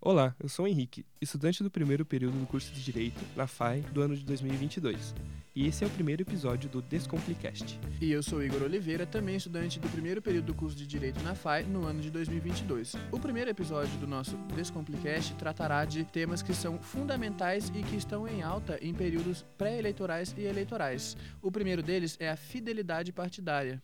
Olá, eu sou o Henrique, estudante do primeiro período do curso de Direito na FAI do ano de 2022. E esse é o primeiro episódio do Descomplicast. E eu sou Igor Oliveira, também estudante do primeiro período do curso de Direito na FAI no ano de 2022. O primeiro episódio do nosso Descomplicast tratará de temas que são fundamentais e que estão em alta em períodos pré-eleitorais e eleitorais. O primeiro deles é a fidelidade partidária.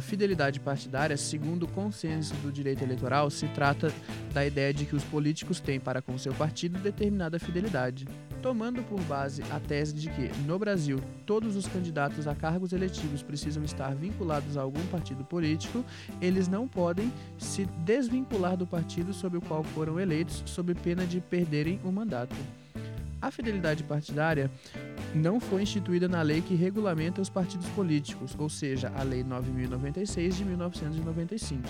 A fidelidade partidária, segundo o consenso do direito eleitoral, se trata da ideia de que os políticos têm para com seu partido determinada fidelidade, tomando por base a tese de que, no Brasil, todos os candidatos a cargos eletivos precisam estar vinculados a algum partido político, eles não podem se desvincular do partido sob o qual foram eleitos, sob pena de perderem o mandato. A fidelidade partidária não foi instituída na lei que regulamenta os partidos políticos, ou seja, a Lei 9096 de 1995.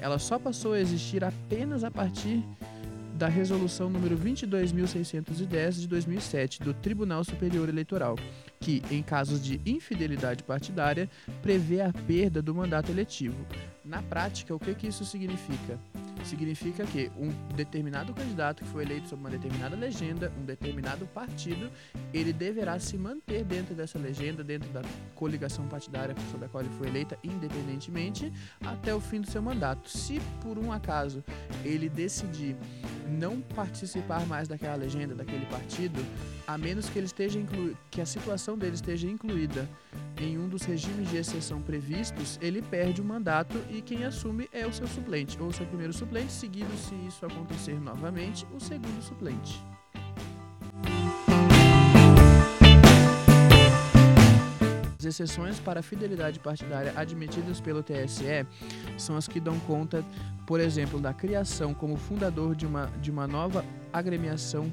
Ela só passou a existir apenas a partir da resolução número 22.610 de 2007 do Tribunal Superior Eleitoral, que, em casos de infidelidade partidária, prevê a perda do mandato eletivo. Na prática, o que, que isso significa? Significa que um determinado candidato que foi eleito sob uma determinada legenda, um determinado partido, ele deverá se manter dentro dessa legenda, dentro da coligação partidária sob a qual ele foi eleita, independentemente, até o fim do seu mandato. Se por um acaso ele decidir não participar mais daquela legenda, daquele partido, a menos que ele esteja inclu... que a situação dele esteja incluída em um dos regimes de exceção previstos, ele perde o mandato e quem assume é o seu suplente, ou seu primeiro suplente, seguido, se isso acontecer novamente, o segundo suplente. As exceções para a fidelidade partidária admitidas pelo TSE são as que dão conta, por exemplo, da criação como fundador de uma, de uma nova agremiação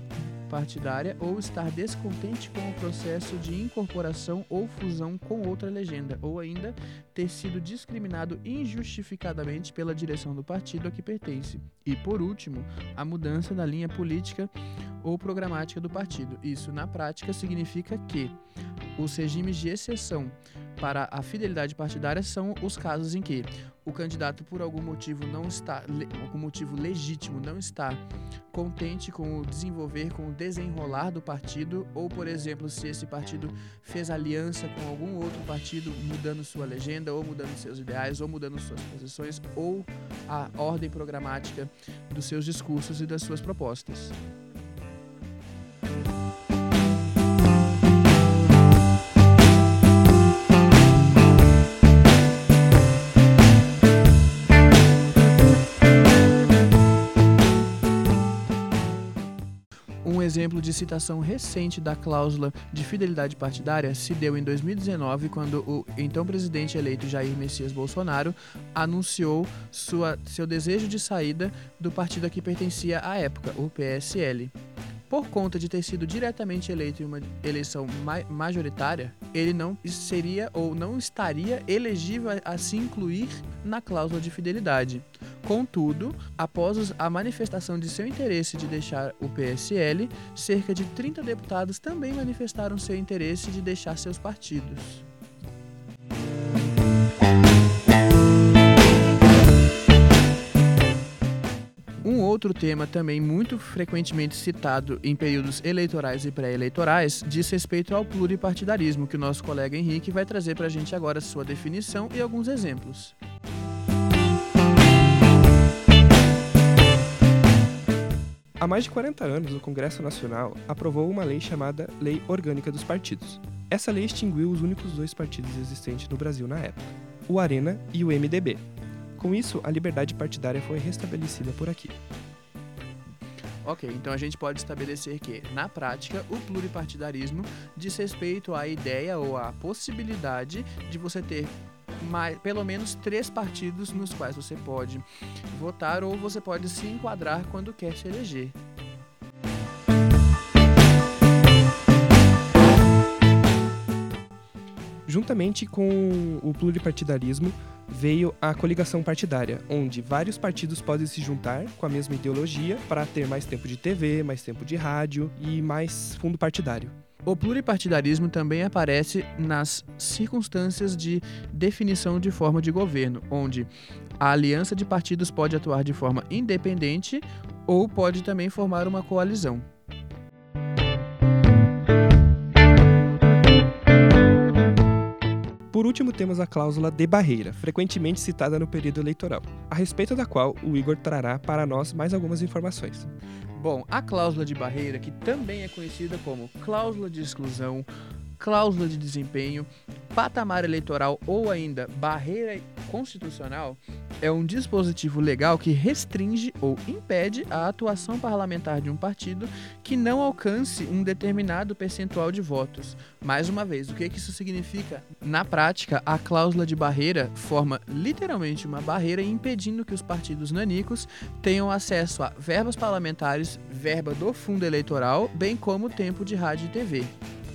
partidária ou estar descontente com o processo de incorporação ou fusão com outra legenda, ou ainda ter sido discriminado injustificadamente pela direção do partido a que pertence. E, por último, a mudança da linha política ou programática do partido. Isso, na prática, significa que os regimes de exceção para a fidelidade partidária são os casos em que o candidato por algum motivo não está, algum motivo legítimo não está contente com o desenvolver, com o desenrolar do partido, ou por exemplo, se esse partido fez aliança com algum outro partido, mudando sua legenda, ou mudando seus ideais, ou mudando suas posições, ou a ordem programática dos seus discursos e das suas propostas. Exemplo de citação recente da cláusula de fidelidade partidária se deu em 2019, quando o então presidente eleito Jair Messias Bolsonaro anunciou sua, seu desejo de saída do partido a que pertencia à época, o PSL. Por conta de ter sido diretamente eleito em uma eleição ma majoritária, ele não seria ou não estaria elegível a se incluir na cláusula de fidelidade. Contudo, após a manifestação de seu interesse de deixar o PSL, cerca de 30 deputados também manifestaram seu interesse de deixar seus partidos. Um outro tema também muito frequentemente citado em períodos eleitorais e pré-eleitorais diz respeito ao pluripartidarismo, que o nosso colega Henrique vai trazer para a gente agora sua definição e alguns exemplos. Há mais de 40 anos, o Congresso Nacional aprovou uma lei chamada Lei Orgânica dos Partidos. Essa lei extinguiu os únicos dois partidos existentes no Brasil na época, o Arena e o MDB. Com isso, a liberdade partidária foi restabelecida por aqui. Ok, então a gente pode estabelecer que, na prática, o pluripartidarismo diz respeito à ideia ou à possibilidade de você ter mais, pelo menos três partidos nos quais você pode votar ou você pode se enquadrar quando quer se eleger. Juntamente com o pluripartidarismo, veio a coligação partidária, onde vários partidos podem se juntar com a mesma ideologia para ter mais tempo de TV, mais tempo de rádio e mais fundo partidário. O pluripartidarismo também aparece nas circunstâncias de definição de forma de governo, onde a aliança de partidos pode atuar de forma independente ou pode também formar uma coalizão. Por último, temos a cláusula de barreira, frequentemente citada no período eleitoral, a respeito da qual o Igor trará para nós mais algumas informações. Bom, a cláusula de barreira, que também é conhecida como cláusula de exclusão, cláusula de desempenho, patamar eleitoral ou ainda barreira constitucional, é um dispositivo legal que restringe ou impede a atuação parlamentar de um partido que não alcance um determinado percentual de votos. Mais uma vez, o que isso significa? Na prática, a cláusula de barreira forma literalmente uma barreira impedindo que os partidos nanicos tenham acesso a verbas parlamentares, verba do fundo eleitoral, bem como tempo de rádio e TV.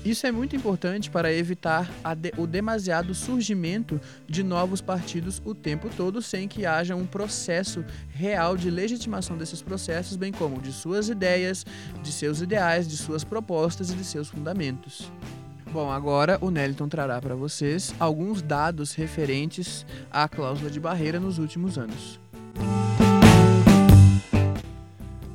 Isso é muito importante para evitar de, o demasiado surgimento de novos partidos o tempo todo, sem que haja um processo real de legitimação desses processos, bem como de suas ideias, de seus ideais, de suas propostas e de seus fundamentos. Bom, agora o Neliton trará para vocês alguns dados referentes à cláusula de barreira nos últimos anos.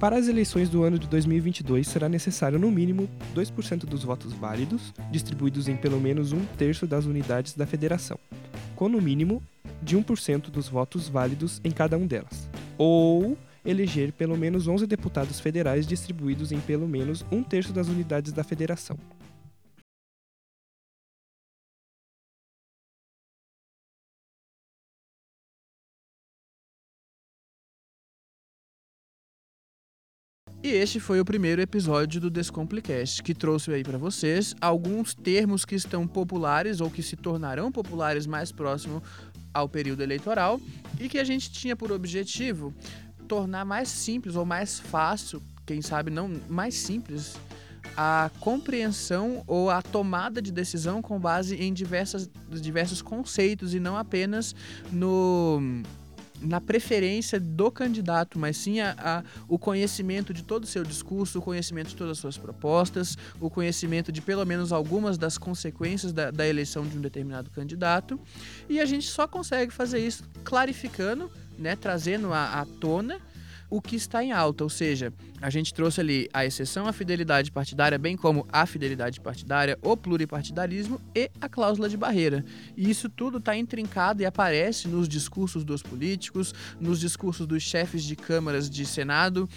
Para as eleições do ano de 2022, será necessário no mínimo 2% dos votos válidos, distribuídos em pelo menos um terço das unidades da federação, com no mínimo de 1% dos votos válidos em cada um delas, ou eleger pelo menos 11 deputados federais distribuídos em pelo menos um terço das unidades da federação. E este foi o primeiro episódio do Descomplicast, que trouxe aí para vocês alguns termos que estão populares ou que se tornarão populares mais próximo ao período eleitoral e que a gente tinha por objetivo tornar mais simples ou mais fácil, quem sabe não mais simples, a compreensão ou a tomada de decisão com base em diversas, diversos conceitos e não apenas no na preferência do candidato, mas sim a, a, o conhecimento de todo o seu discurso, o conhecimento de todas as suas propostas, o conhecimento de pelo menos algumas das consequências da, da eleição de um determinado candidato. E a gente só consegue fazer isso clarificando, né, trazendo à tona o que está em alta, ou seja, a gente trouxe ali a exceção à fidelidade partidária, bem como a fidelidade partidária, o pluripartidarismo e a cláusula de barreira. E isso tudo está intrincado e aparece nos discursos dos políticos, nos discursos dos chefes de câmaras de Senado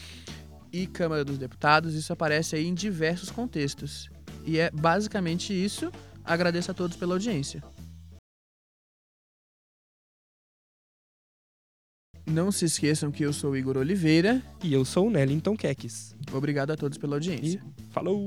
e Câmara dos Deputados, isso aparece aí em diversos contextos. E é basicamente isso. Agradeço a todos pela audiência. Não se esqueçam que eu sou o Igor Oliveira. E eu sou o Nellington Keques. Obrigado a todos pela audiência. E falou!